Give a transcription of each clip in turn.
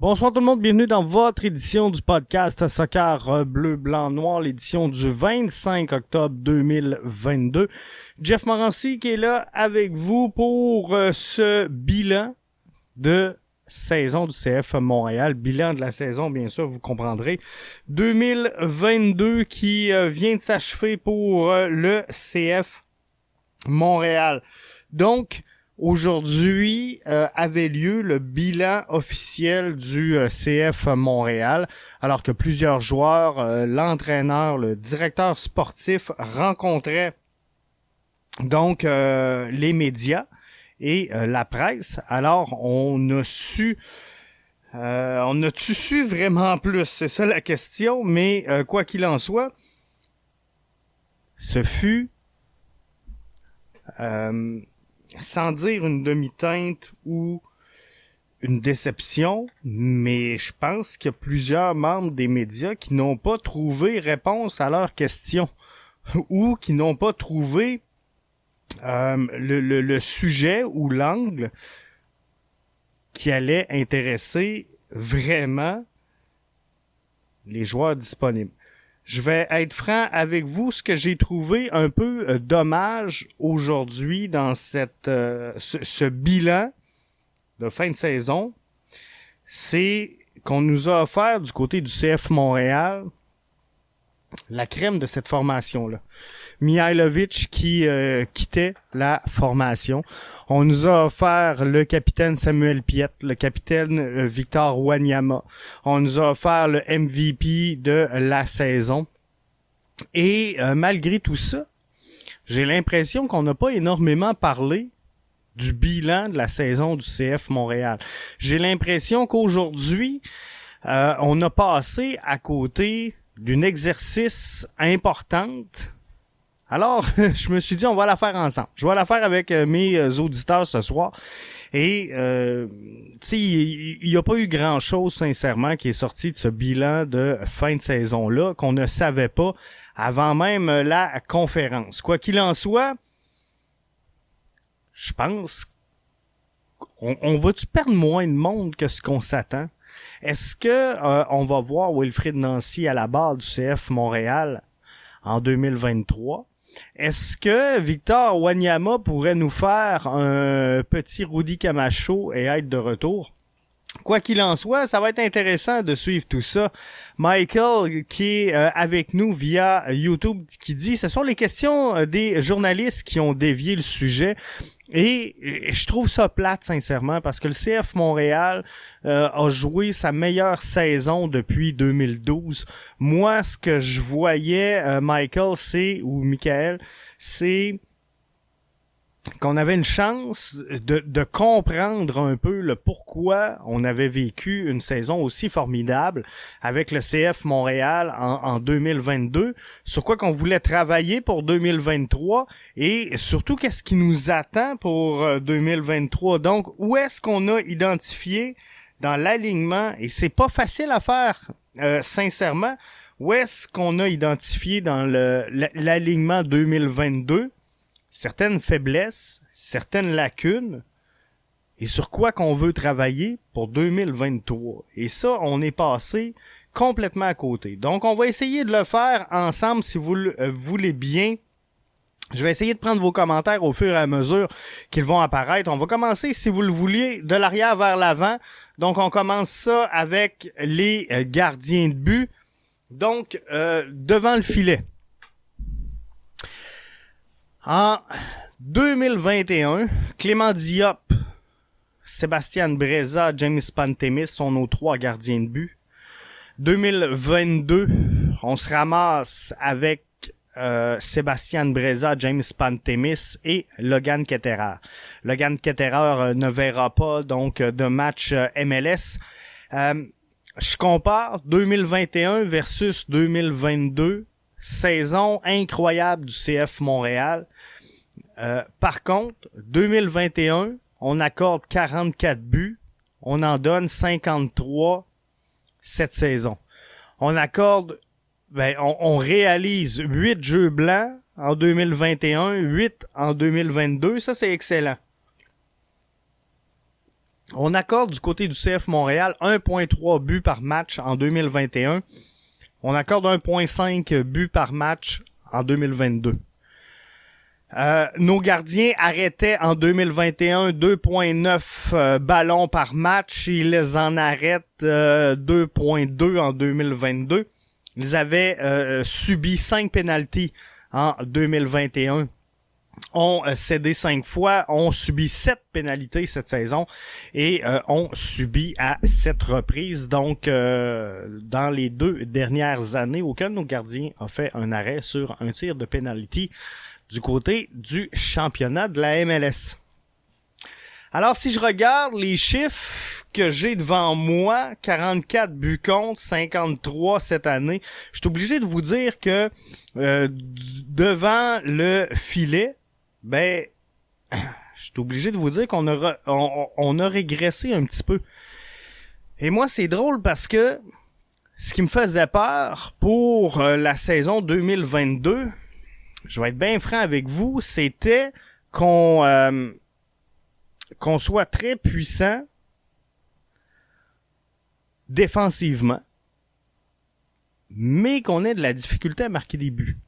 Bonsoir tout le monde, bienvenue dans votre édition du podcast Soccer Bleu, Blanc, Noir, l'édition du 25 octobre 2022. Jeff Morancy qui est là avec vous pour euh, ce bilan de saison du CF Montréal. Bilan de la saison, bien sûr, vous comprendrez. 2022 qui euh, vient de s'achever pour euh, le CF Montréal. Donc, Aujourd'hui euh, avait lieu le bilan officiel du euh, CF Montréal, alors que plusieurs joueurs, euh, l'entraîneur, le directeur sportif rencontraient donc les médias et la presse. Alors on a su on a-tu su vraiment plus? C'est ça la question, mais quoi qu'il en soit, ce fut sans dire une demi-teinte ou une déception, mais je pense qu'il y a plusieurs membres des médias qui n'ont pas trouvé réponse à leurs questions ou qui n'ont pas trouvé euh, le, le, sujet ou l'angle qui allait intéresser vraiment les joueurs disponibles. Je vais être franc avec vous, ce que j'ai trouvé un peu euh, dommage aujourd'hui dans cette euh, ce, bilan de fin de saison, c'est qu'on nous a offert du côté du CF Montréal la crème de cette formation-là. Mihailovic qui euh, quittait la formation. On nous a offert le capitaine Samuel Piet, le capitaine euh, Victor Wanyama. On nous a offert le MVP de la saison. Et euh, malgré tout ça, j'ai l'impression qu'on n'a pas énormément parlé du bilan de la saison du CF Montréal. J'ai l'impression qu'aujourd'hui, on a passé à côté d'une exercice importante alors, je me suis dit, on va la faire ensemble. Je vais la faire avec euh, mes euh, auditeurs ce soir. Et, euh, tu sais, il n'y a pas eu grand-chose, sincèrement, qui est sorti de ce bilan de fin de saison-là, qu'on ne savait pas avant même la conférence. Quoi qu'il en soit, je pense on, on va-tu perdre moins de monde que ce qu'on s'attend? Est-ce que on va voir Wilfrid Nancy à la barre du CF Montréal en 2023? Est-ce que Victor Wanyama pourrait nous faire un petit Rudy Camacho et être de retour? Quoi qu'il en soit, ça va être intéressant de suivre tout ça. Michael, qui est euh, avec nous via YouTube, qui dit, ce sont les questions euh, des journalistes qui ont dévié le sujet. Et je trouve ça plate, sincèrement, parce que le CF Montréal euh, a joué sa meilleure saison depuis 2012. Moi, ce que je voyais, Michael, c'est, ou Michael, c'est qu'on avait une chance de, comprendre un peu le pourquoi on avait vécu une saison aussi formidable avec le CF Montréal en, en 2022, sur quoi qu'on voulait travailler pour 2023 et surtout qu'est-ce qui nous attend pour 2023. Euh, Donc, où est-ce qu'on a identifié dans l'alignement, et c'est pas facile à faire, euh, sincèrement, où est-ce qu'on a identifié dans l'alignement 2022 certaines faiblesses, certaines lacunes, et sur quoi qu'on veut travailler pour 2023. Et ça, on est passé complètement à côté. Donc, on va essayer de le faire ensemble si vous le euh, voulez bien. Je vais essayer de prendre vos commentaires au fur et à mesure qu'ils vont apparaître. On va commencer, si vous le vouliez, de l'arrière vers l'avant. Donc, on commence ça avec les euh, gardiens de but. Donc, euh, devant le filet. En 2021, Clément Diop, Sébastien Breza, James Pantemis sont nos trois gardiens de but. 2022, on se ramasse avec euh, Sébastien Breza, James Pantemis et Logan Ketterer. Logan Ketterer euh, ne verra pas donc de match euh, MLS. je compare 2021 versus 2022. Saison incroyable du CF Montréal. Euh, par contre, 2021, on accorde 44 buts, on en donne 53 cette saison. On accorde, ben, on, réalise 8 jeux blancs en 2021, 8 en 2022, ça c'est excellent. On accorde du côté du CF Montréal 1.3 buts par match en 2021. On accorde 1.5 buts par match en 2022. Euh, nos gardiens arrêtaient en 2021 2.9 euh, ballons par match. Ils en arrêtent 2.2 euh, en 2022. Ils avaient subi 5 pénalties en 2021 ont cédé cinq fois, ont subi sept pénalités cette saison et ont subi à sept reprises. Donc, dans les deux dernières années, aucun de nos gardiens a fait un arrêt sur un tir de pénalité du côté du championnat de la MLS. Alors, si je regarde les chiffres que j'ai devant moi, 44 buts contre, 53 cette année, je suis obligé de vous dire que euh, devant le filet, ben, je suis obligé de vous dire qu'on a, on, a régressé un petit peu. Et moi, c'est drôle parce que ce qui me faisait peur pour euh, la saison 2022, je vais être bien franc avec vous, c'était qu'on euh, qu'on soit très puissant défensivement, mais qu'on ait de la difficulté à marquer des buts.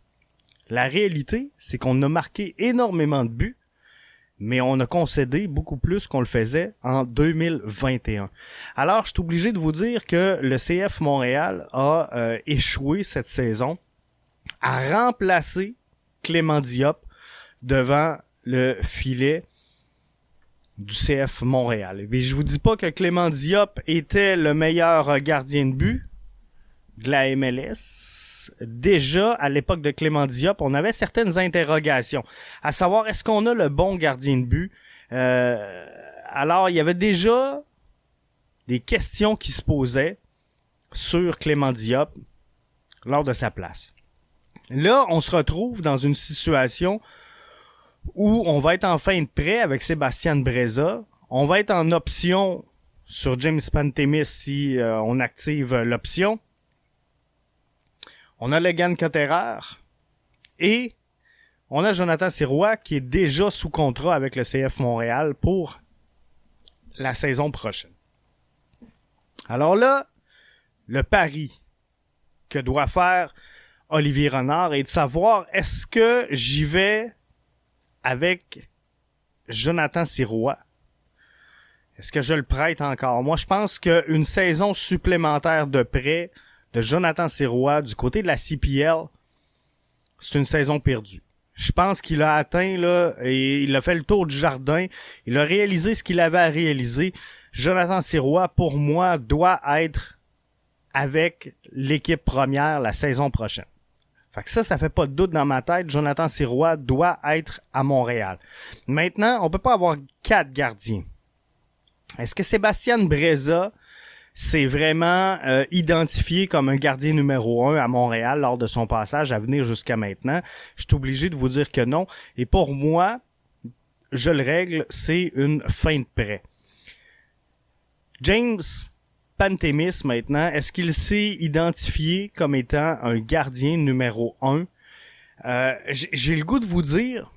La réalité, c'est qu'on a marqué énormément de buts, mais on a concédé beaucoup plus qu'on le faisait en 2021. Alors, je suis obligé de vous dire que le CF Montréal a euh, échoué cette saison à remplacer Clément Diop devant le filet du CF Montréal. Mais je vous dis pas que Clément Diop était le meilleur gardien de but de la MLS. Déjà, à l'époque de Clément Diop, on avait certaines interrogations. À savoir, est-ce qu'on a le bon gardien de but? Euh, alors, il y avait déjà des questions qui se posaient sur Clément Diop lors de sa place. Là, on se retrouve dans une situation où on va être en fin de prêt avec Sébastien Breza. On va être en option sur James Pantemis si euh, on active l'option. On a Legan Cotterer et on a Jonathan Sirois qui est déjà sous contrat avec le CF Montréal pour la saison prochaine. Alors là, le pari que doit faire Olivier Renard et de savoir est-ce que j'y vais avec Jonathan Sirois? Est-ce que je le prête encore? Moi, je pense qu'une saison supplémentaire de prêt de Jonathan Sirois du côté de la CPL, c'est une saison perdue. Je pense qu'il a atteint, là, et il a fait le tour du jardin. Il a réalisé ce qu'il avait à réaliser. Jonathan Sirois, pour moi, doit être avec l'équipe première la saison prochaine. Fait que ça, ça fait pas de doute dans ma tête. Jonathan Sirois doit être à Montréal. Maintenant, on peut pas avoir quatre gardiens. Est-ce que Sébastien Breza s'est vraiment euh, identifié comme un gardien numéro un à Montréal lors de son passage à venir jusqu'à maintenant? Je suis obligé de vous dire que non. Et pour moi, je le règle, c'est une fin de prêt. James Pantémis maintenant, est-ce qu'il s'est identifié comme étant un gardien numéro un? Euh, J'ai le goût de vous dire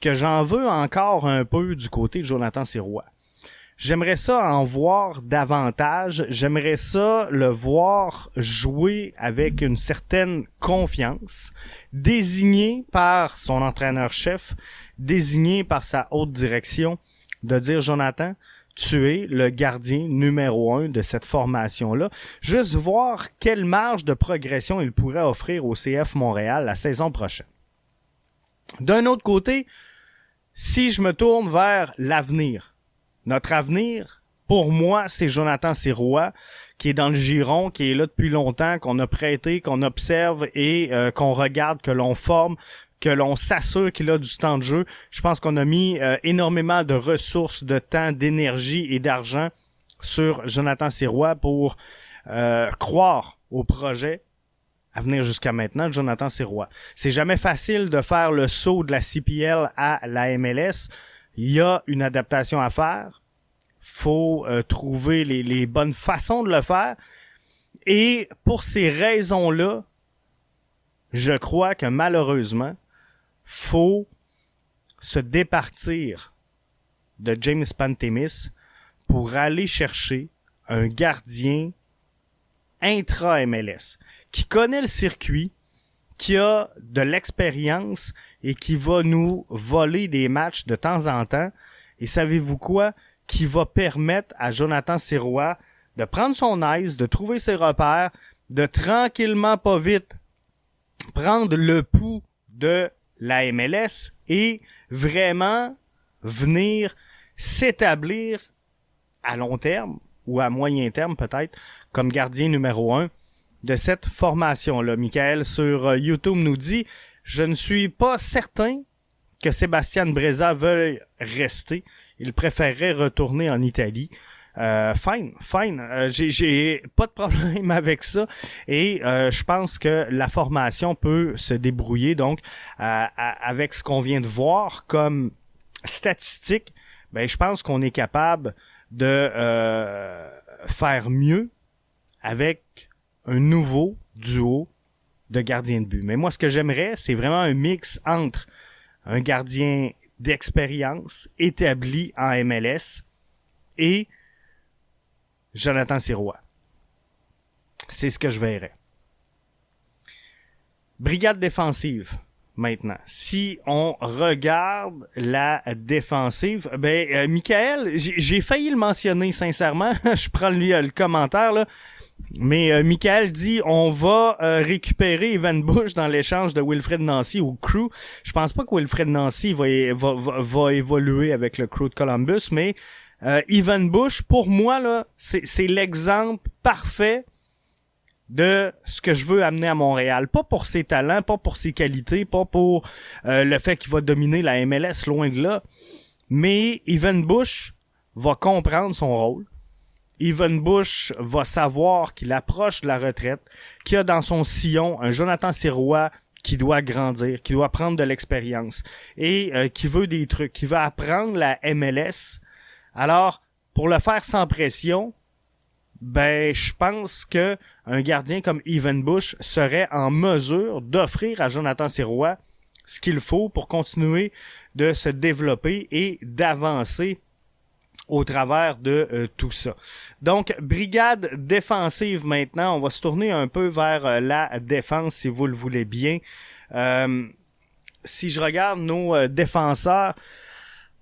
que j'en veux encore un peu du côté de Jonathan Sirois. J'aimerais ça en voir davantage. J'aimerais ça le voir jouer avec une certaine confiance, désigné par son entraîneur-chef, désigné par sa haute direction, de dire Jonathan, tu es le gardien numéro un de cette formation-là. Juste voir quelle marge de progression il pourrait offrir au CF Montréal la saison prochaine. D'un autre côté, si je me tourne vers l'avenir, notre avenir, pour moi, c'est Jonathan Sirois, qui est dans le giron, qui est là depuis longtemps, qu'on a prêté, qu'on observe et euh, qu'on regarde, que l'on forme, que l'on s'assure qu'il a du temps de jeu. Je pense qu'on a mis euh, énormément de ressources, de temps, d'énergie et d'argent sur Jonathan Sirois pour euh, croire au projet à venir jusqu'à maintenant, Jonathan Sirois. C'est jamais facile de faire le saut de la CPL à la MLS. Il y a une adaptation à faire. Faut euh, trouver les, bonnes façons de le faire. Et pour ces raisons-là, je crois que malheureusement, faut se départir de James Pantemis pour aller chercher un gardien intra-MLS qui connaît le circuit, qui a de l'expérience et qui va nous voler des matchs de temps en temps. Et savez-vous quoi? Qui va permettre à Jonathan Sirois de prendre son aise, de trouver ses repères, de tranquillement, pas vite, prendre le pouls de la MLS et vraiment venir s'établir à long terme ou à moyen terme peut-être comme gardien numéro un de cette formation-là. Michael sur euh, YouTube nous dit Je ne suis pas certain que Sébastien Breza veuille rester. Il préférerait retourner en Italie. Euh, fine, fine. Euh, j'ai pas de problème avec ça et euh, je pense que la formation peut se débrouiller donc avec ce qu'on vient de voir comme statistique. Ben, je pense qu'on est capable de faire mieux avec un nouveau duo de gardiens de but. Mais moi, ce que j'aimerais, c'est vraiment un mix entre un gardien d'expérience établi en MLS et Jonathan Sirois. C'est ce que je verrais. Brigade défensive maintenant. Si on regarde la défensive, ben euh, Michael, j'ai failli le mentionner sincèrement. je prends lui le commentaire là. Mais euh, Michael dit on va euh, récupérer Evan Bush dans l'échange de Wilfred Nancy au crew. Je pense pas que Wilfred Nancy va, va, va, évoluer avec le crew de Columbus, mais euh, Evan Bush, pour moi, là, c'est l'exemple parfait de ce que je veux amener à Montréal. Pas pour ses talents, pas pour ses qualités, pas pour euh, le fait qu'il va dominer la MLS, loin de là. Mais Evan Bush va comprendre son rôle. Evan Bush va savoir qu'il approche de la retraite, qu'il a dans son sillon un Jonathan Sirois qui doit grandir, qui doit prendre de l'expérience et euh, qui veut des trucs, qui va apprendre la MLS. Alors, pour le faire sans pression, ben je pense que un gardien comme Evan Bush serait en mesure d'offrir à Jonathan Sirois ce qu'il faut pour continuer de se développer et d'avancer au travers de euh, tout ça. Donc, brigade défensive maintenant. On va se tourner un peu vers euh, la défense, si vous le voulez bien. Euh, si je regarde nos défenseurs,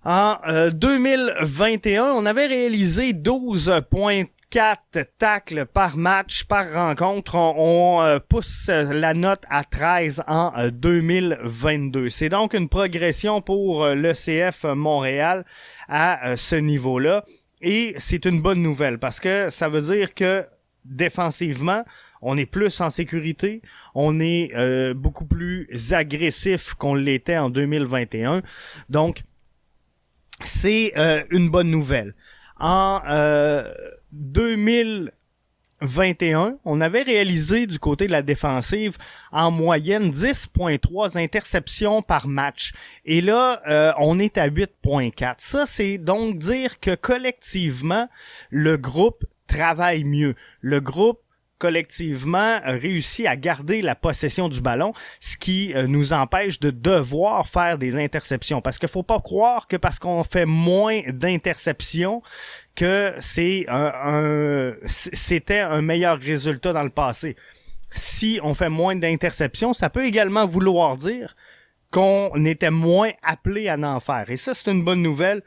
en 2021, on avait réalisé 12 points 4 tacles par match, par rencontre. On, euh, pousse la note à 13 en 2022. Euh, C'est donc une progression pour euh, l'ECF Montréal à ce niveau-là. Et c'est une bonne nouvelle parce que ça veut dire que défensivement, on est plus en sécurité, on est beaucoup plus agressif qu'on l'était en 2021. Donc, c'est une bonne nouvelle. En 2021, on avait réalisé du côté de la défensive en moyenne 10.3 interceptions par match. Et là, euh, on est à 8.4. Ça, c'est donc dire que collectivement, le groupe travaille mieux. Le groupe collectivement réussi à garder la possession du ballon, ce qui euh, nous empêche de devoir faire des interceptions. Parce qu'il faut pas croire que parce qu'on fait moins d'interceptions, que c'était un meilleur résultat dans le passé. Si on fait moins d'interceptions, ça peut également vouloir dire qu'on était moins appelé à en faire. Et ça, c'est une bonne nouvelle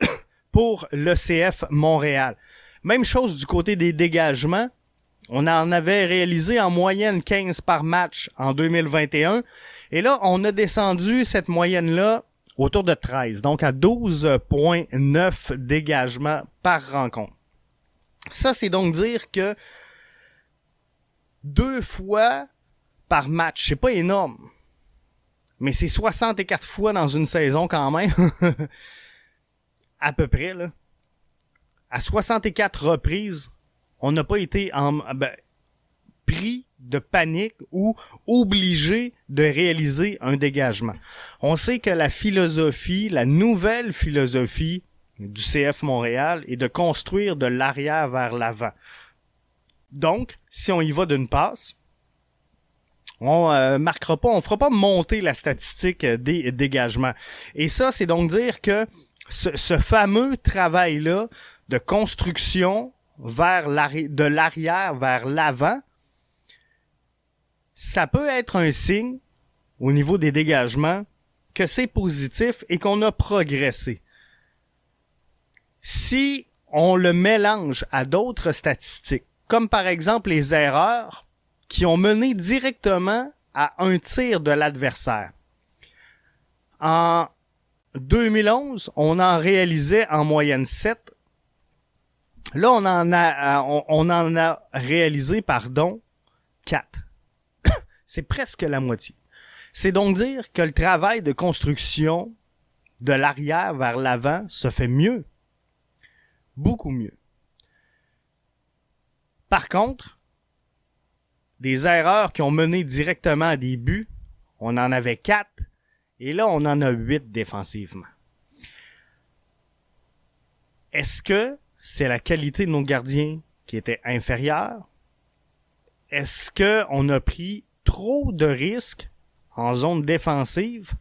pour l'ECF Montréal. Même chose du côté des dégagements. On en avait réalisé en moyenne 15 par match en 2021. Et là, on a descendu cette moyenne-là autour de 13, donc à 12.9 dégagements par rencontre. Ça, c'est donc dire que deux fois par match, c'est pas énorme, mais c'est 64 fois dans une saison quand même, à peu près là. À 64 reprises, on n'a pas été en, ben, pris de panique ou obligé de réaliser un dégagement. On sait que la philosophie, la nouvelle philosophie du CF Montréal est de construire de l'arrière vers l'avant. Donc, si on y va d'une passe, on euh, marquera pas, on fera pas monter la statistique des dégagements. Et ça, c'est donc dire que ce, fameux travail-là de construction vers de l'arrière vers l'avant, ça peut être un signe au niveau des dégagements que c'est positif et qu'on a progressé. Si on le mélange à d'autres statistiques, comme par exemple les erreurs qui ont mené directement à un tir de l'adversaire. En 2011, on en réalisait en moyenne 7. Là, on en a, euh, on, en a réalisé, pardon, 4. C'est presque la moitié. C'est donc dire que le travail de construction de l'arrière vers l'avant se fait mieux. Beaucoup mieux. Par contre, des erreurs qui ont mené directement à des buts, on en avait quatre, et là, on en a huit défensivement. Est-ce que c'est la qualité de nos gardiens qui était inférieure? Est-ce que on a pris trop de risques en zone défensive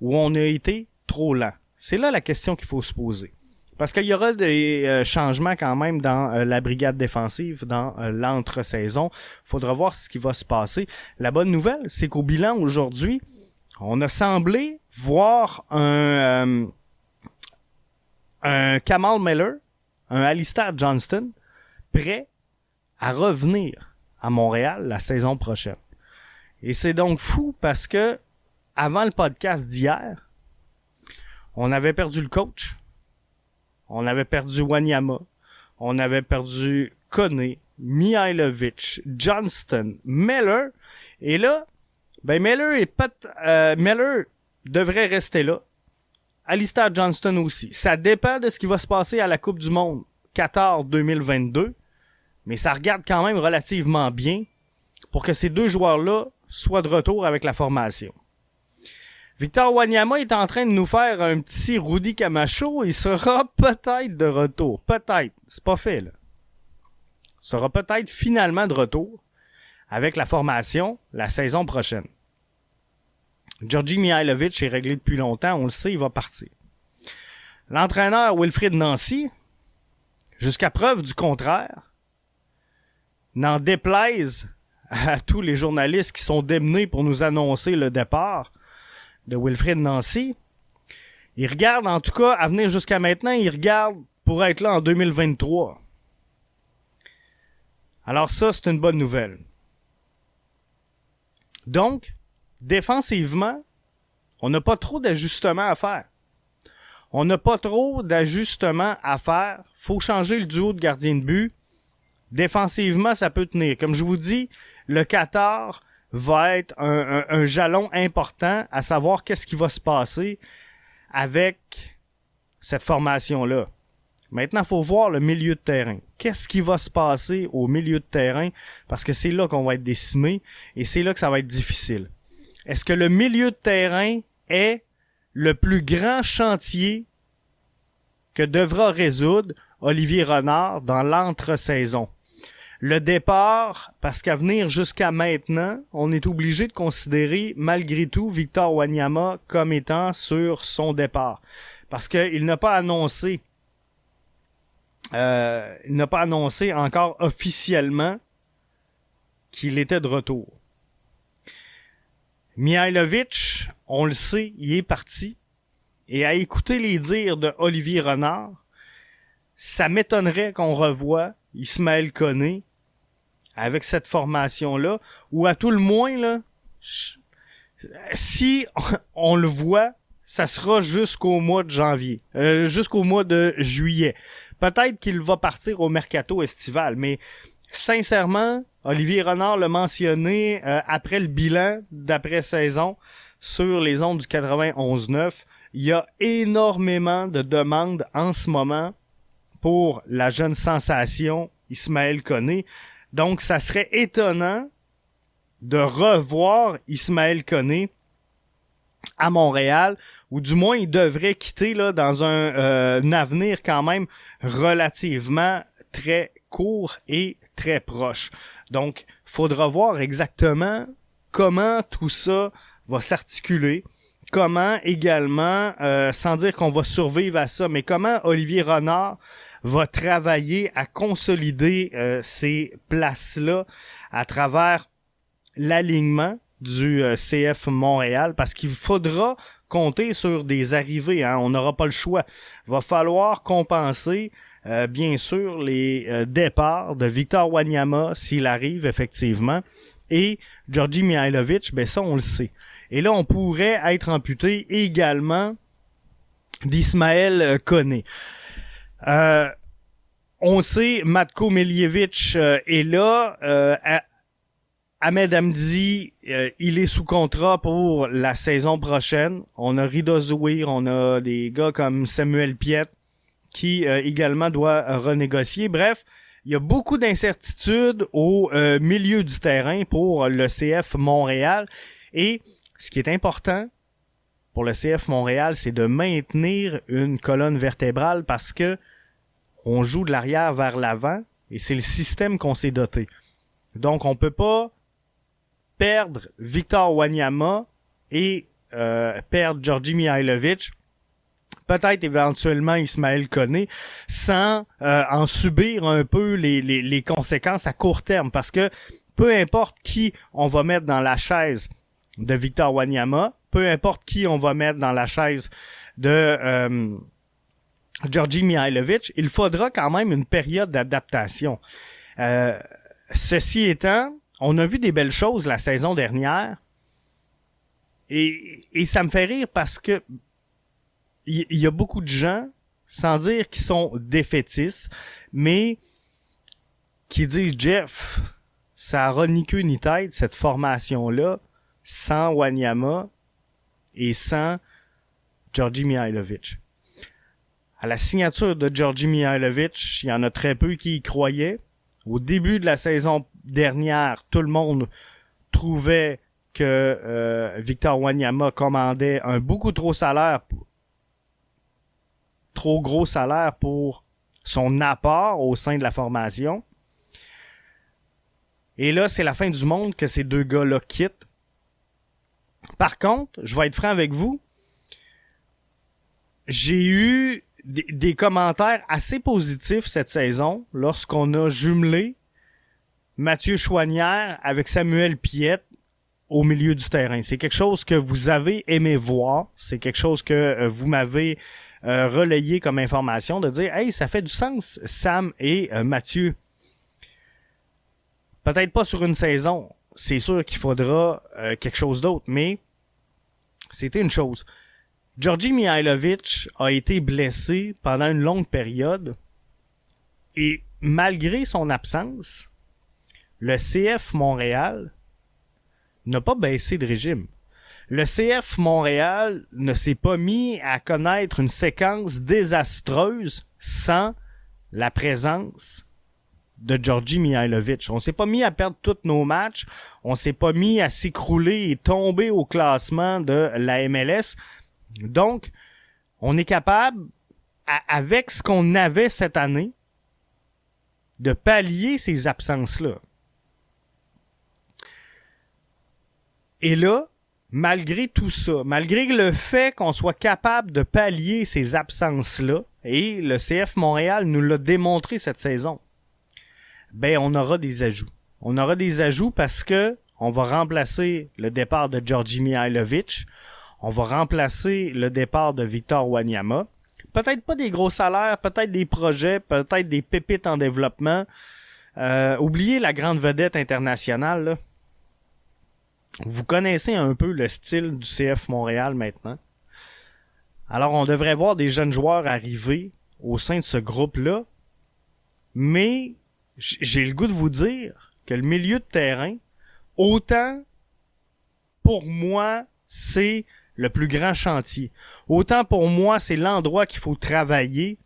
ou on a été trop lent? C'est là la question qu'il faut se poser. Parce qu'il y aura des euh, changements quand même dans euh, la brigade défensive, dans euh, l'entre-saison. Faudra voir ce qui va se passer. La bonne nouvelle, c'est qu'au bilan aujourd'hui, on a semblé voir un, un Kamal Miller, un Alistair Johnston, prêt à revenir à Montréal la saison prochaine. Et c'est donc fou parce que avant le podcast d'hier, on avait perdu le coach, on avait perdu Wanyama. On avait perdu Kone, Mihailovic, Johnston, Miller. Et là, ben Miller est pas, euh, Miller devrait rester là. Alistair Johnston aussi. Ça dépend de ce qui va se passer à la Coupe du Monde Qatar 2022, mais ça regarde quand même relativement bien pour que ces deux joueurs-là soient de retour avec la formation. Victor Wanyama est en train de nous faire un petit Rudy Camacho. Il sera peut-être de retour. Peut-être. C'est pas fait, là. Sera peut-être finalement de retour avec la formation la saison prochaine. Georgi Mihailovic est réglé depuis longtemps. On le sait, il va partir. L'entraîneur Wilfried Nancy, jusqu'à preuve du contraire, n'en déplaise à tous les journalistes qui sont démenés pour nous annoncer le départ, de Wilfred Nancy. Il regarde, en tout cas, à venir jusqu'à maintenant, il regarde pour être là en 2023. Alors ça, c'est une bonne nouvelle. Donc, défensivement, on n'a pas trop d'ajustements à faire. On n'a pas trop d'ajustements à faire. Faut changer le duo de gardien de but. Défensivement, ça peut tenir. Comme je vous dis, le Qatar, va être un, jalon important à savoir qu'est-ce qui va se passer avec cette formation-là. Maintenant, faut voir le milieu de terrain. Qu'est-ce qui va se passer au milieu de terrain? Parce que c'est là qu'on va être décimé et c'est là que ça va être difficile. Est-ce que le milieu de terrain est le plus grand chantier que devra résoudre Olivier Renard dans l'entre-saison? Le départ, parce qu'à venir jusqu'à maintenant, on est obligé de considérer malgré tout Victor Wanyama comme étant sur son départ. Parce qu'il n'a pas annoncé euh, il n'a pas annoncé encore officiellement qu'il était de retour. Mihailovic, on le sait, il est parti. Et à écouter les dires de Olivier Renard, ça m'étonnerait qu'on revoie Ismaël Koné avec cette formation-là, ou à tout le moins, là, si on le voit, ça sera jusqu'au mois de janvier, euh, jusqu'au mois de juillet. Peut-être qu'il va partir au mercato estival, mais sincèrement, Olivier Renard l'a mentionné euh, après le bilan d'après-saison sur les ondes du 91-9. Il y a énormément de demandes en ce moment pour la jeune sensation Ismaël Koné. Donc, ça serait étonnant de revoir Ismaël Koné à Montréal, ou du moins il devrait quitter là dans un, euh, avenir quand même relativement très court et très proche. Donc, faudra voir exactement comment tout ça va s'articuler, comment également, euh, sans dire qu'on va survivre à ça, mais comment Olivier Renard va travailler à consolider euh, ces places-là à travers l'alignement du euh, CF Montréal, parce qu'il faudra compter sur des arrivées. Hein. On n'aura pas le choix. Va falloir compenser, bien sûr, les départs de Victor Wanyama s'il arrive effectivement. Et Georgi Mihailovic, ben ça, on le sait. Et là, on pourrait être amputé également d'Ismaël Koné. Euh, on sait, Matko Miljevic euh, est là. Euh, Ahmed Hamdi, il est sous contrat pour la saison prochaine. On a Rida Zouir, on a des gars comme Samuel Piet qui également doit renégocier. Bref, il y a beaucoup d'incertitudes au milieu du terrain pour le CF Montréal. Et ce qui est important pour le CF Montréal, c'est de maintenir une colonne vertébrale parce que on joue de l'arrière vers l'avant et c'est le système qu'on s'est doté. Donc on peut pas perdre Victor Wanyama et euh, perdre Georgi Mihailovic, peut-être éventuellement Ismaël Koné, sans euh, en subir un peu les, les, les conséquences à court terme. Parce que peu importe qui on va mettre dans la chaise de Victor Wanyama, peu importe qui on va mettre dans la chaise de euh, Georgi Mihailovic, il faudra quand même une période d'adaptation. Euh, ceci étant, on a vu des belles choses la saison dernière et, et ça me fait rire parce que il y, a beaucoup de gens, sans dire qu'ils sont défaitistes, mais qui disent Jeff, ça aura ni queue ni tête cette formation-là sans Wanyama et sans Georgi Mihailovic. À la signature de Georgi Mihailovic, il y en a très peu qui y croyaient. Au début de la saison dernière, tout le monde trouvait que euh, Victor Wanyama commandait un beaucoup trop salaire, trop gros salaire pour son apport au sein de la formation. Et là, c'est la fin du monde que ces deux gars-là quittent par contre, je vais être franc avec vous, j'ai eu des, commentaires assez positifs cette saison lorsqu'on a jumelé Mathieu Chouanière avec Samuel Piette au milieu du terrain. C'est quelque chose que vous avez aimé voir, c'est quelque chose que euh, vous m'avez euh, relayé comme information de dire hey ça fait du sens Sam et euh, Mathieu. Peut-être pas sur une saison, c'est sûr qu'il faudra euh, quelque chose d'autre, mais c'était une chose. Georgi Mihailovic a été blessé pendant une longue période et malgré son absence, le CF Montréal n'a pas baissé de régime. Le CF Montréal ne s'est pas mis à connaître une séquence désastreuse sans la présence de Georgi Mihailovic. On s'est pas mis à perdre tous nos matchs, on s'est pas mis à s'écrouler et tomber au classement de la MLS. Donc, on est capable, avec ce qu'on avait cette année, de pallier ces absences-là. Et là, malgré tout ça, malgré le fait qu'on soit capable de pallier ces absences-là, et le CF Montréal nous l'a démontré cette saison, ben on aura des ajouts. On aura des ajouts parce que on va remplacer le départ de Georgi Mihailovic, on va remplacer le départ de Victor Wanyama. Peut-être pas des gros salaires, peut-être des projets, peut-être des pépites en développement. Euh, oubliez la grande vedette internationale. Vous connaissez un peu le style du CF Montréal maintenant. Alors on devrait voir des jeunes joueurs arriver au sein de ce groupe-là, mais j'ai le goût de vous dire que le milieu de terrain, autant pour moi, c'est le plus grand chantier. Autant pour moi, c'est l'endroit qu'il faut travailler.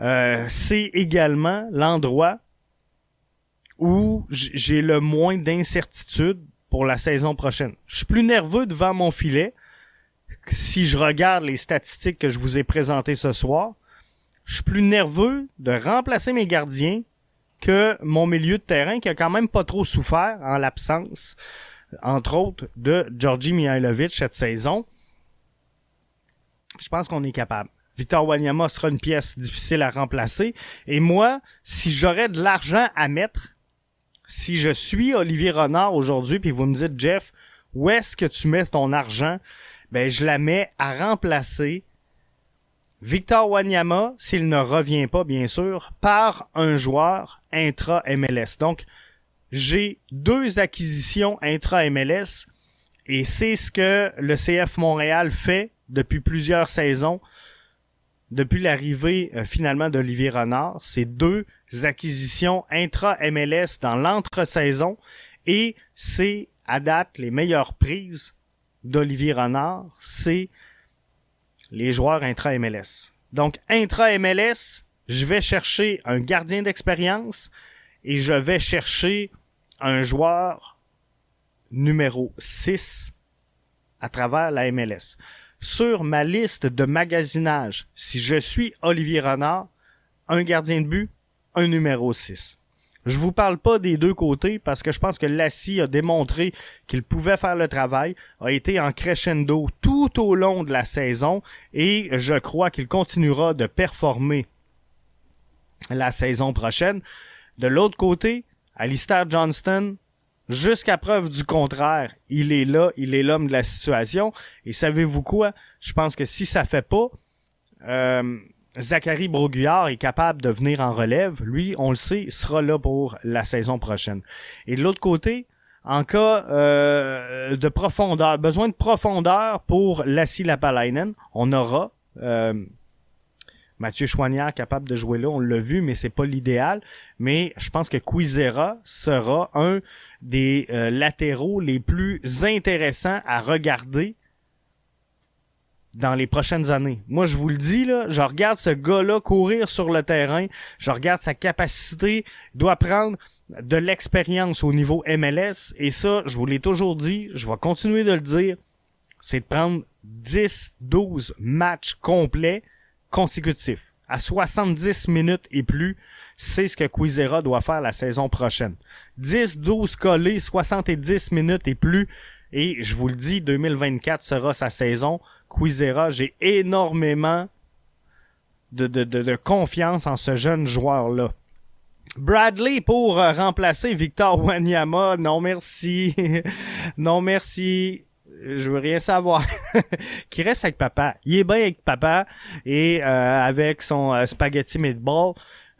Euh, c'est également l'endroit où j'ai le moins d'incertitude pour la saison prochaine. Je suis plus nerveux devant mon filet si je regarde les statistiques que je vous ai présentées ce soir. Je suis plus nerveux de remplacer mes gardiens que mon milieu de terrain qui a quand même pas trop souffert en l'absence, entre autres, de Georgi Mihailovic cette saison. je pense qu'on est capable. Victor Wanyama sera une pièce difficile à remplacer. Et moi, si j'aurais de l'argent à mettre, si je suis Olivier Renard aujourd'hui, puis vous me dites, Jeff, où est-ce que tu mets ton argent? Ben, je la mets à remplacer Victor Wanyama, s'il ne revient pas, bien sûr, par un joueur intra-MLS. Donc, j'ai deux acquisitions intra-MLS et c'est ce que le CF Montréal fait depuis plusieurs saisons depuis l'arrivée euh, finalement d'Olivier Renard, c'est deux acquisitions intra-MLS dans l'entre-saison et c'est à date les meilleures prises d'Olivier Renard, c'est les joueurs intra-MLS. Donc intra-MLS, je vais chercher un gardien d'expérience et je vais chercher un joueur numéro 6 à travers la MLS sur ma liste de magasinage, si je suis Olivier Renard, un gardien de but, un numéro 6. Je vous parle pas des deux côtés parce que je pense que Lassie a démontré qu'il pouvait faire le travail, a été en crescendo tout au long de la saison et je crois qu'il continuera de performer la saison prochaine. De l'autre côté, Alistair Johnston, Jusqu'à preuve du contraire, il est là, il est l'homme de la situation. Et savez-vous quoi? Je pense que si ça fait pas, euh, Zachary Broguillard est capable de venir en relève. Lui, on le sait, sera là pour la saison prochaine. Et de l'autre côté, en cas euh, de profondeur, besoin de profondeur pour Lassie Lapalainen, on aura euh, Mathieu Chouanière capable de jouer là, on l'a vu, mais c'est pas l'idéal. Mais je pense que Quizera sera un des euh, latéraux les plus intéressants à regarder dans les prochaines années. Moi, je vous le dis, là, je regarde ce gars-là courir sur le terrain, je regarde sa capacité, il doit prendre de l'expérience au niveau MLS, et ça, je vous l'ai toujours dit, je vais continuer de le dire, c'est de prendre 10, 12 matchs complets consécutifs à 70 minutes et plus, c'est ce que Quizera doit faire la saison prochaine. 10, 12 collés, 70 minutes et plus. Et je vous le dis, 2024 sera sa saison. Quizera, j'ai énormément de, de, de, confiance en ce jeune joueur-là. Bradley pour euh, remplacer Victor Wanyama. Non merci. non merci je veux rien savoir. qui reste avec papa. Il est bien avec papa et euh, avec son euh, spaghetti meatball.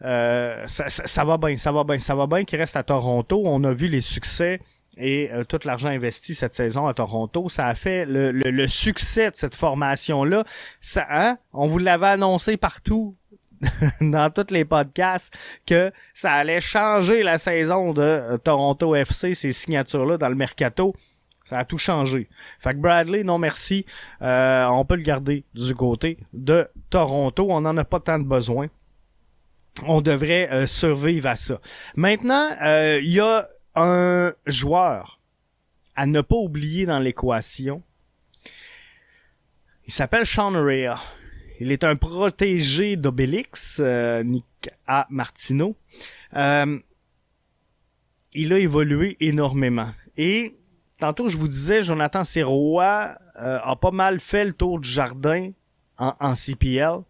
Euh, ça, ça, va bien, ça va bien, ça va bien. Qui reste à Toronto. On a vu les succès et tout l'argent investi cette saison à Toronto. Ça a fait le, le, succès de cette formation-là. Ça, hein? On vous l'avait annoncé partout dans tous les podcasts que ça allait changer la saison de Toronto FC, ces signatures-là dans le mercato. Ça a tout changé. Fait que Bradley, non merci. Euh, on peut le garder du côté de Toronto. On n'en a pas tant de besoin. On devrait euh, survivre à ça. Maintenant, euh, il y a un joueur à ne pas oublier dans l'équation. Il s'appelle Sean Rea. Il est un protégé d'Obélix, Nick A. Martino. il a évolué énormément. Et Tantôt, je vous disais, Jonathan Sirois euh, a pas mal fait le tour du jardin en, en CPL.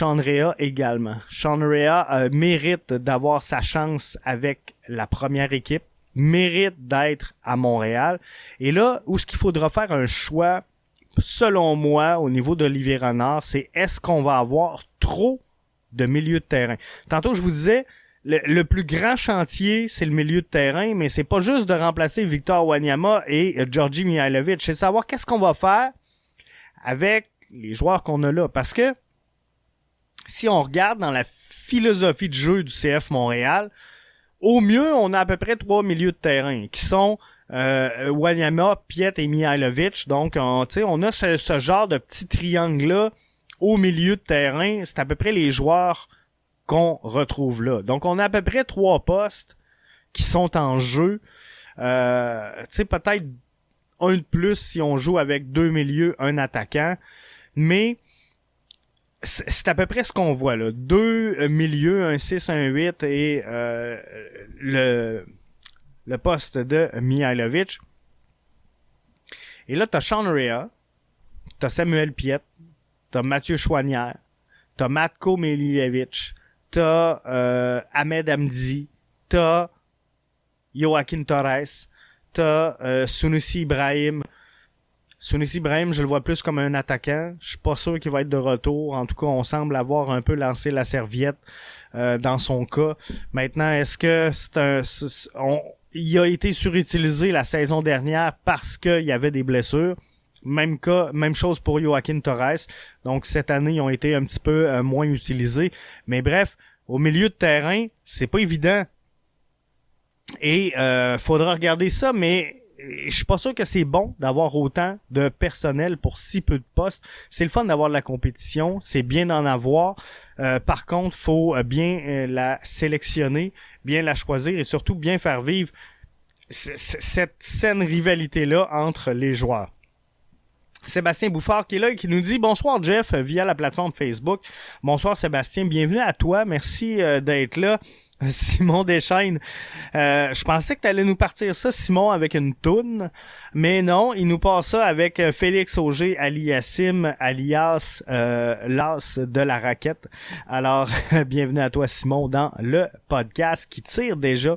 Rea également. Rea euh, mérite d'avoir sa chance avec la première équipe, mérite d'être à Montréal. Et là, où ce qu'il faudra faire un choix, selon moi, au niveau d'Olivier Renard, c'est est-ce qu'on va avoir trop de milieu de terrain? Tantôt, je vous disais, le, plus grand chantier, c'est le milieu de terrain, mais c'est pas juste de remplacer Victor Wanyama et euh, Georgi Mihailovic. C'est de savoir qu'est-ce qu'on va faire avec les joueurs qu'on a là. Parce que si on regarde dans la philosophie de jeu du CF Montréal, au mieux, on a à peu près trois milieux de terrain qui sont euh, Wanyama, Piet et Mihailovic. Donc, on, on a ce, genre de petit triangle-là au milieu de terrain. C'est à peu près les joueurs qu'on retrouve là. Donc on a à peu près trois postes qui sont en jeu. Euh, tu sais, peut-être un de plus si on joue avec deux milieux, un attaquant. Mais c'est à peu près ce qu'on voit là. Deux euh, milieux, un 6, un 8 et euh, le, le poste de Mihailovic. Et là, t'as Sean Rea, t'as Samuel Piet, t'as Mathieu Chouanière, t'as Matko Milievich, t'as euh, Ahmed Amdi, t'as Joaquin Torres, t'as euh, Sunusi Ibrahim. Sunusi Ibrahim, je le vois plus comme un attaquant. Je suis pas sûr qu'il va être de retour. En tout cas, on semble avoir un peu lancé la serviette euh, dans son cas. Maintenant, est-ce que c'est un... On, il a été surutilisé la saison dernière parce qu'il y avait des blessures. Même cas, même chose pour Joaquin Torres. Donc cette année, ils ont été un petit peu euh, moins utilisés. Mais bref, au milieu de terrain, c'est pas évident. Et euh, faudra regarder ça, mais je suis pas sûr que c'est bon d'avoir autant de personnel pour si peu de postes. C'est le fun d'avoir de la compétition, c'est bien d'en avoir. Euh, par contre, faut bien euh, la sélectionner, bien la choisir et surtout bien faire vivre cette saine rivalité-là entre les joueurs. Sébastien Bouffard qui est là et qui nous dit bonsoir Jeff via la plateforme Facebook. Bonsoir Sébastien, bienvenue à toi, merci d'être là. Simon Deschaines. Euh, je pensais que tu allais nous partir ça, Simon, avec une toune. Mais non, il nous passe ça avec euh, Félix Auger aliassim, alias euh, l'as de la raquette. Alors, bienvenue à toi, Simon, dans le podcast qui tire déjà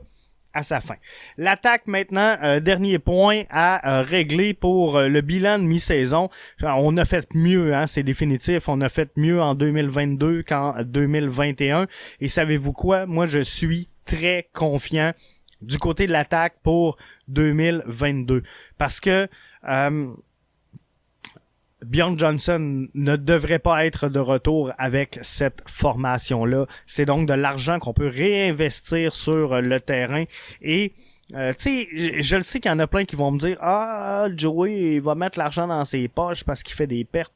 à sa fin. L'attaque maintenant, euh, dernier point à euh, régler pour euh, le bilan de mi-saison. On a fait mieux, hein, c'est définitif. On a fait mieux en 2022 qu'en 2021. Et savez-vous quoi? Moi, je suis très confiant du côté de l'attaque pour 2022. Parce que Bjorn Johnson ne devrait pas être de retour avec cette formation-là. C'est donc de l'argent qu'on peut réinvestir sur le terrain et euh, tu sais, je le sais qu'il y en a plein qui vont me dire ah Joey va mettre l'argent dans ses poches parce qu'il fait des pertes.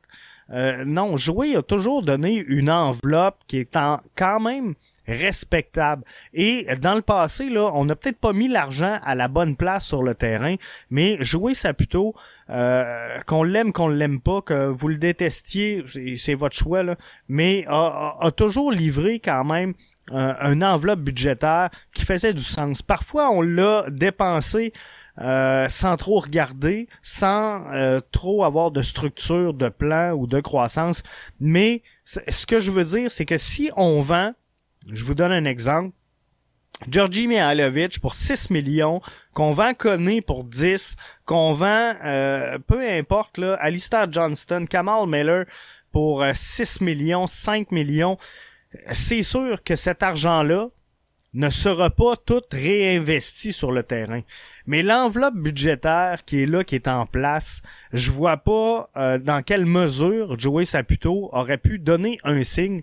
Euh, non, Joey a toujours donné une enveloppe qui est en, quand même respectable. Et dans le passé, là, on n'a peut-être pas mis l'argent à la bonne place sur le terrain, mais jouer ça plutôt euh, qu'on l'aime, qu'on l'aime pas, que vous le détestiez, c'est votre choix, là, mais a, toujours livré quand même un, enveloppe budgétaire qui faisait du sens. Parfois, on l'a dépensé euh, sans trop regarder, sans euh, trop avoir de structure, de plan ou de croissance. Mais ce que je veux dire, c'est que si on vend je vous donne un exemple. Georgi Mihailovic pour 6 millions, qu'on vend Conné pour 10, qu'on vend, euh, peu importe, là, Alistair Johnston, Kamal Miller pour 6 euh, millions, 5 millions, c'est sûr que cet argent-là ne sera pas tout réinvesti sur le terrain. Mais l'enveloppe budgétaire qui est là, qui est en place, je vois pas euh, dans quelle mesure Joey Saputo aurait pu donner un signe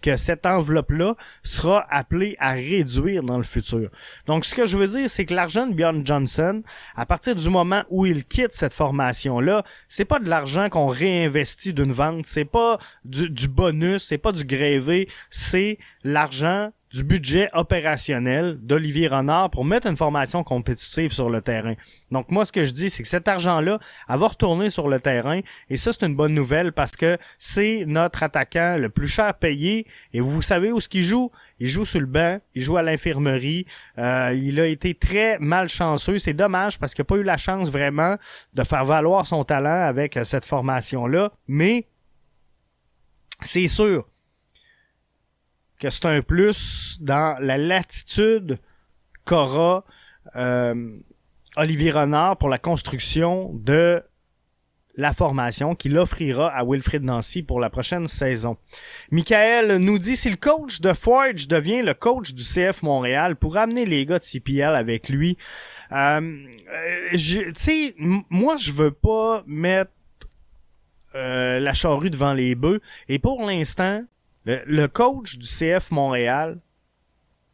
que cette enveloppe-là sera appelée à réduire dans le futur. Donc, ce que je veux dire, c'est que l'argent de Bjorn Johnson, à partir du moment où il quitte cette formation-là, c'est pas de l'argent qu'on réinvestit d'une vente, c'est pas du, du bonus, c'est pas du grévé, c'est l'argent du budget opérationnel d'Olivier Renard pour mettre une formation compétitive sur le terrain. Donc moi, ce que je dis, c'est que cet argent-là, elle va retourner sur le terrain. Et ça, c'est une bonne nouvelle parce que c'est notre attaquant le plus cher payé. Et vous savez où ce qu'il joue? Il joue sur le banc, il joue à l'infirmerie. Euh, il a été très malchanceux. C'est dommage parce qu'il n'a pas eu la chance vraiment de faire valoir son talent avec cette formation-là. Mais c'est sûr, que c'est un plus dans la latitude qu'aura euh, Olivier Renard pour la construction de la formation qu'il offrira à Wilfrid Nancy pour la prochaine saison. Michael nous dit si le coach de Forge devient le coach du CF Montréal pour amener les gars de CPL avec lui. Euh, euh tu sais, moi je veux pas mettre euh, la charrue devant les bœufs et pour l'instant, le, coach du CF Montréal,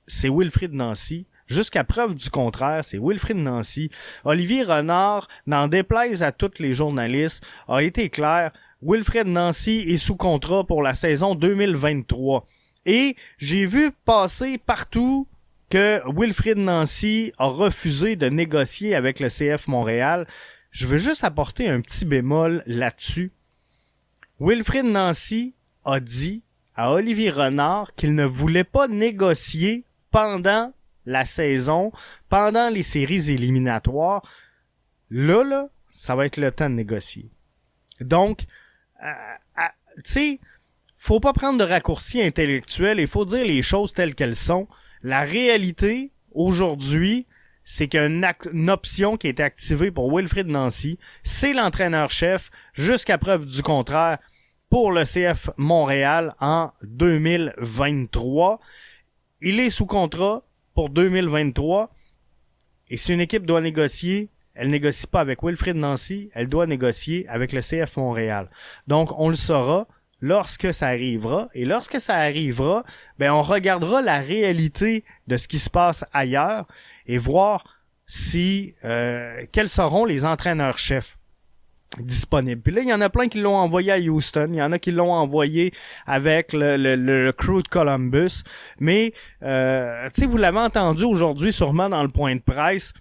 c'est Wilfrid Nancy. Jusqu'à preuve du contraire, c'est Wilfrid Nancy. Olivier Renard, n'en déplaise à tous les journalistes, a été clair. Wilfrid Nancy est sous contrat pour la saison 2023. Et j'ai vu passer partout que Wilfrid Nancy a refusé de négocier avec le CF Montréal. Je veux juste apporter un petit bémol là-dessus. Wilfrid Nancy a dit à Olivier Renard qu'il ne voulait pas négocier pendant la saison, pendant les séries éliminatoires. Là, là, ça va être le temps de négocier. Donc, tu sais, faut pas prendre de raccourcis intellectuels, il faut dire les choses telles qu'elles sont. La réalité, aujourd'hui, c'est qu'il y a une, option qui a été activée pour Wilfrid Nancy. C'est l'entraîneur-chef, jusqu'à preuve du contraire, pour le CF Montréal en 2023. Il est sous contrat pour 2023. Et si une équipe doit négocier, elle négocie pas avec Wilfrid Nancy, elle doit négocier avec le CF Montréal. Donc, on le saura lorsque ça arrivera. Et lorsque ça arrivera, ben, on regardera la réalité de ce qui se passe ailleurs et voir si, euh, quels seront les entraîneurs-chefs disponibles. Puis là, il y en a plein qui l'ont envoyé à Houston, il y en a qui l'ont envoyé avec le, le, le, crew de Columbus, mais euh, tu sais, vous l'avez entendu aujourd'hui sûrement dans le point de presse,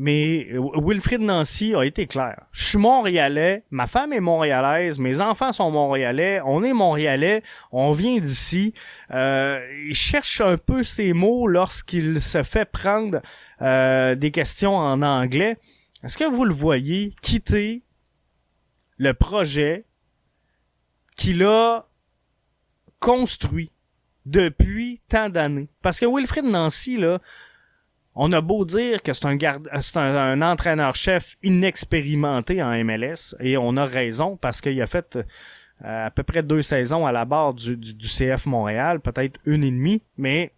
mais euh, Wilfrid Nancy a été clair. Je suis montréalais, ma femme est montréalaise, mes enfants sont montréalais, on est montréalais, on vient d'ici. Euh, il cherche un peu ses mots lorsqu'il se fait prendre euh, des questions en anglais. Est-ce que vous le voyez quitter le projet qu'il a construit depuis tant d'années? Parce que Wilfrid Nancy, là, on a beau dire que c'est un, c'est un, entraîneur-chef inexpérimenté en MLS, et on a raison parce qu'il a fait euh, à peu près deux saisons à la barre du, du, CF Montréal, peut-être une et demie, mais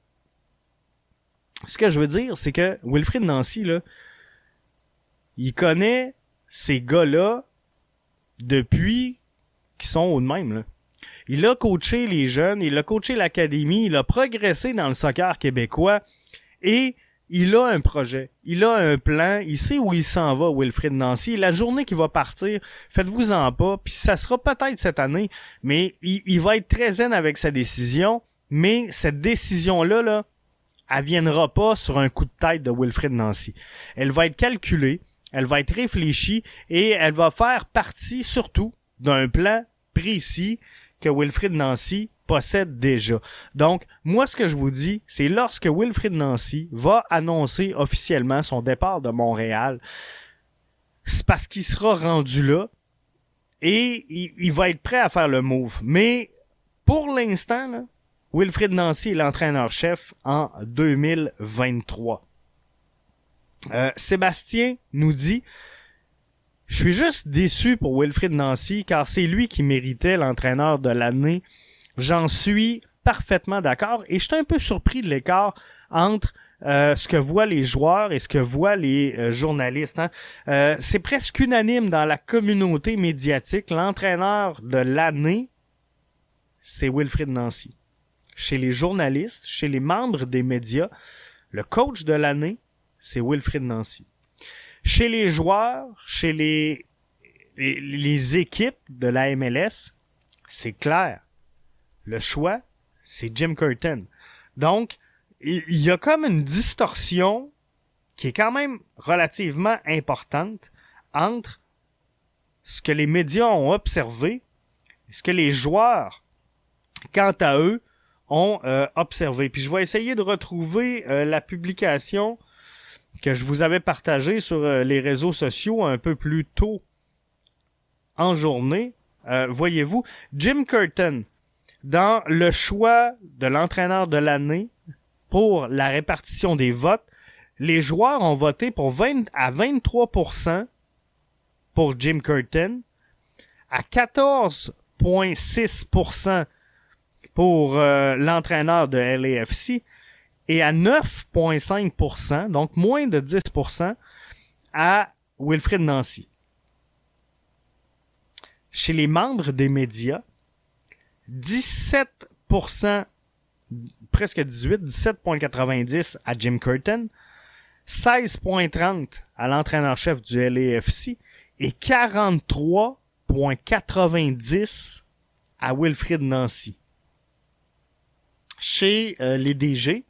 ce que je veux dire, c'est que Wilfried Nancy, là, il connaît ces gars-là depuis qu'ils sont au même. Là. Il a coaché les jeunes, il a coaché l'académie, il a progressé dans le soccer québécois et il a un projet, il a un plan, il sait où il s'en va, Wilfrid Nancy. La journée qu'il va partir, faites-vous-en pas, puis ça sera peut-être cette année, mais il, va être très zen avec sa décision, mais cette décision-là, là, elle viendra pas sur un coup de tête de Wilfrid Nancy. Elle va être calculée, elle va être réfléchie, et elle va faire partie surtout d'un plan précis que Wilfrid Nancy possède déjà. Donc, moi, ce que je vous dis, c'est lorsque Wilfrid Nancy va annoncer officiellement son départ de Montréal, c'est parce qu'il sera rendu là et il, va être prêt à faire le move. Mais pour l'instant, Wilfrid Nancy est l'entraîneur-chef en 2023. Euh, Sébastien nous dit Je suis juste déçu pour Wilfrid Nancy car c'est lui qui méritait l'entraîneur de l'année J'en suis parfaitement d'accord et je suis un peu surpris de l'écart entre euh, ce que voient les joueurs et ce que voient les euh, journalistes. Hein. C'est presque unanime dans la communauté médiatique. L'entraîneur de l'année, c'est Wilfrid Nancy. Chez les journalistes, chez les membres des médias, le coach de l'année, c'est Wilfrid Nancy. Chez les joueurs, chez les, les, équipes de la MLS, c'est clair le choix, c'est Jim Curtin. Donc, il y a comme une distorsion qui est quand même relativement importante entre ce que les médias ont observé et ce que les joueurs, quant à eux, ont euh, observé. Puis je vais essayer de retrouver euh, la publication que je vous avais partagée sur euh, les réseaux sociaux un peu plus tôt en journée. Voyez-vous, Jim Curtin, dans le choix de l'entraîneur de l'année pour la répartition des votes, les joueurs ont voté pour 20 à 23% pour Jim Curtin, à 14,6% pour euh, l'entraîneur de LAFC et à 9,5%, donc moins de 10%, à Wilfred Nancy. Chez les membres des médias, 17%, presque 18, 17.90 à Jim Curtin, 16.30 à l'entraîneur-chef du LAFC et 43.90 à Wilfrid Nancy. Chez euh, les DG,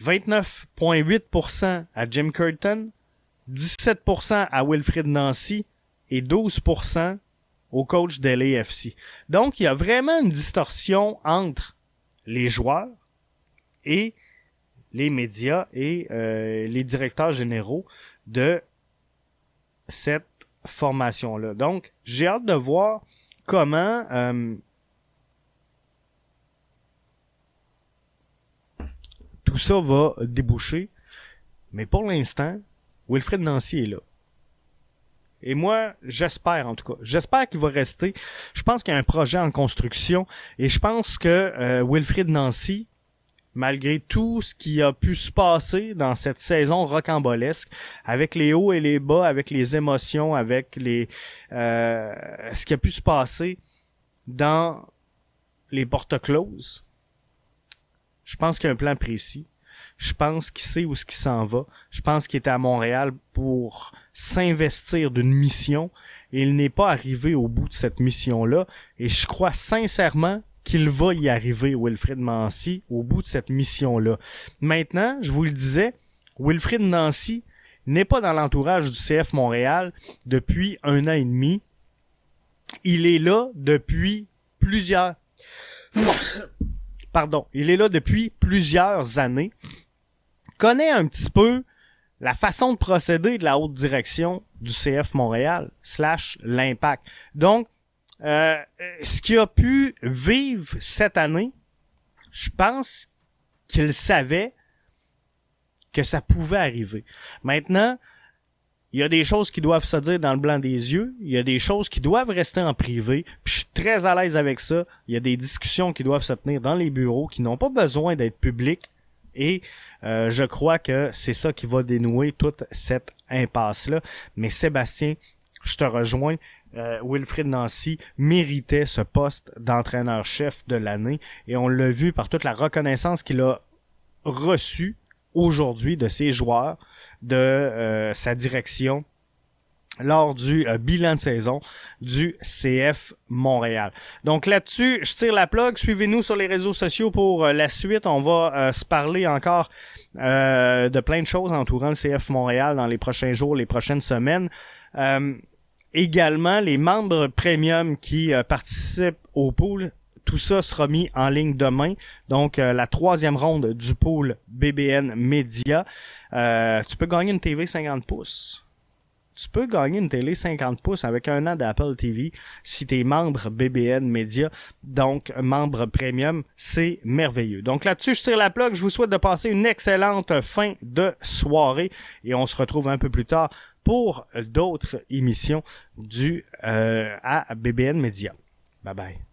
29.8% à Jim Curtin, 17% à Wilfrid Nancy et 12% au coach de l'AFC. Donc, il y a vraiment une distorsion entre les joueurs et les médias et euh, les directeurs généraux de cette formation-là. Donc, j'ai hâte de voir comment euh, tout ça va déboucher. Mais pour l'instant, Wilfred Nancy est là. Et moi, j'espère en tout cas. J'espère qu'il va rester. Je pense qu'il y a un projet en construction et je pense que euh, Nancy, malgré tout ce qui a pu se passer dans cette saison rocambolesque, avec les hauts et les bas, avec les émotions, avec les euh, ce qui a pu se passer dans les portes closes, je pense qu'il y a un plan précis. Je pense qu'il sait où ce qu'il s'en va. Je pense qu'il était à Montréal pour s'investir d'une mission et il n'est pas arrivé au bout de cette mission-là. Et je crois sincèrement qu'il va y arriver, Wilfrid Nancy, au bout de cette mission-là. Maintenant, je vous le disais, Wilfrid Nancy n'est pas dans l'entourage du CF Montréal depuis un an et demi. Il est là depuis plusieurs... Pardon, il est là depuis plusieurs années connaît un petit peu la façon de procéder de la haute direction du CF Montréal slash l'impact. Donc, euh, ce qu'il a pu vivre cette année, je pense qu'il savait que ça pouvait arriver. Maintenant, il y a des choses qui doivent se dire dans le blanc des yeux, il y a des choses qui doivent rester en privé, puis je suis très à l'aise avec ça. Il y a des discussions qui doivent se tenir dans les bureaux qui n'ont pas besoin d'être publiques et euh, je crois que c'est ça qui va dénouer toute cette impasse-là. Mais Sébastien, je te rejoins. Euh, Nancy méritait ce poste d'entraîneur-chef de l'année et on l'a vu par toute la reconnaissance qu'il a reçue aujourd'hui de ses joueurs, de euh, sa direction lors du euh, bilan de saison du CF Montréal. Donc là-dessus, je tire la plug. Suivez-nous sur les réseaux sociaux pour euh, la suite. On va se parler encore de plein de choses entourant le CF Montréal dans les prochains jours, les prochaines semaines. également, les membres premium qui participent au pool tout ça sera mis en ligne demain. Donc, la troisième ronde du pool BBN Media. tu peux gagner une TV 50 pouces tu peux gagner une télé 50 pouces avec un an d'Apple TV si tu es membre BBN Media, donc membre premium, c'est merveilleux. Donc là-dessus, je tire la plug, je vous souhaite de passer une excellente fin de soirée et on se retrouve un peu plus tard pour d'autres émissions du euh, à BBN Media. Bye bye.